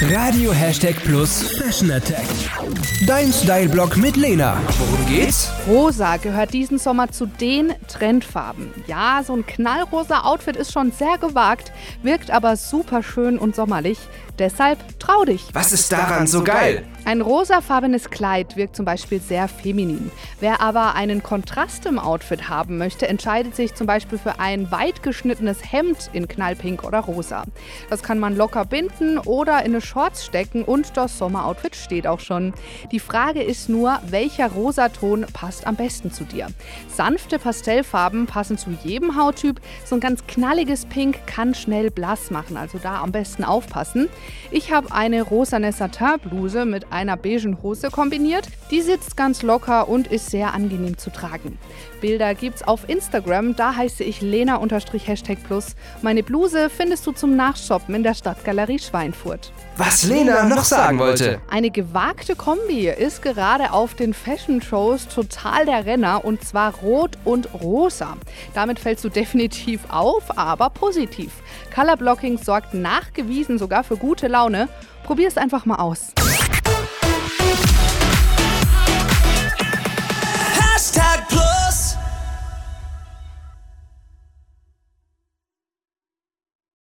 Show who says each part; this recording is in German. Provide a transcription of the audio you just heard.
Speaker 1: Radio Hashtag Plus Fashion Attack. Dein Style-Blog mit Lena. Worum geht's?
Speaker 2: Rosa gehört diesen Sommer zu den Trendfarben. Ja, so ein knallrosa Outfit ist schon sehr gewagt, wirkt aber super schön und sommerlich. Deshalb trau dich.
Speaker 1: Was ist daran so geil?
Speaker 2: Ein rosafarbenes Kleid wirkt zum Beispiel sehr feminin. Wer aber einen Kontrast im Outfit haben möchte, entscheidet sich zum Beispiel für ein weit geschnittenes Hemd in knallpink oder rosa. Das kann man locker binden oder in eine Shorts stecken und das Sommeroutfit steht auch schon. Die Frage ist nur, welcher Rosaton passt am besten zu dir? Sanfte Pastellfarben passen zu jedem Hauttyp. So ein ganz knalliges Pink kann schnell blass machen, also da am besten aufpassen. Ich habe eine rosane Satin-Bluse mit einer beigen Hose kombiniert. Die sitzt ganz locker und ist sehr angenehm zu tragen. Bilder gibt's auf Instagram, da heiße ich Lena-Hashtag Plus. Meine Bluse findest du zum Nachshoppen in der Stadtgalerie Schweinfurt.
Speaker 1: Was Lena noch sagen wollte.
Speaker 2: Eine gewagte Kombi ist gerade auf den Fashion-Shows total der Renner und zwar rot und rosa. Damit fällst du definitiv auf, aber positiv. Colorblocking sorgt nachgewiesen sogar für gute Laune. Probier es einfach mal aus.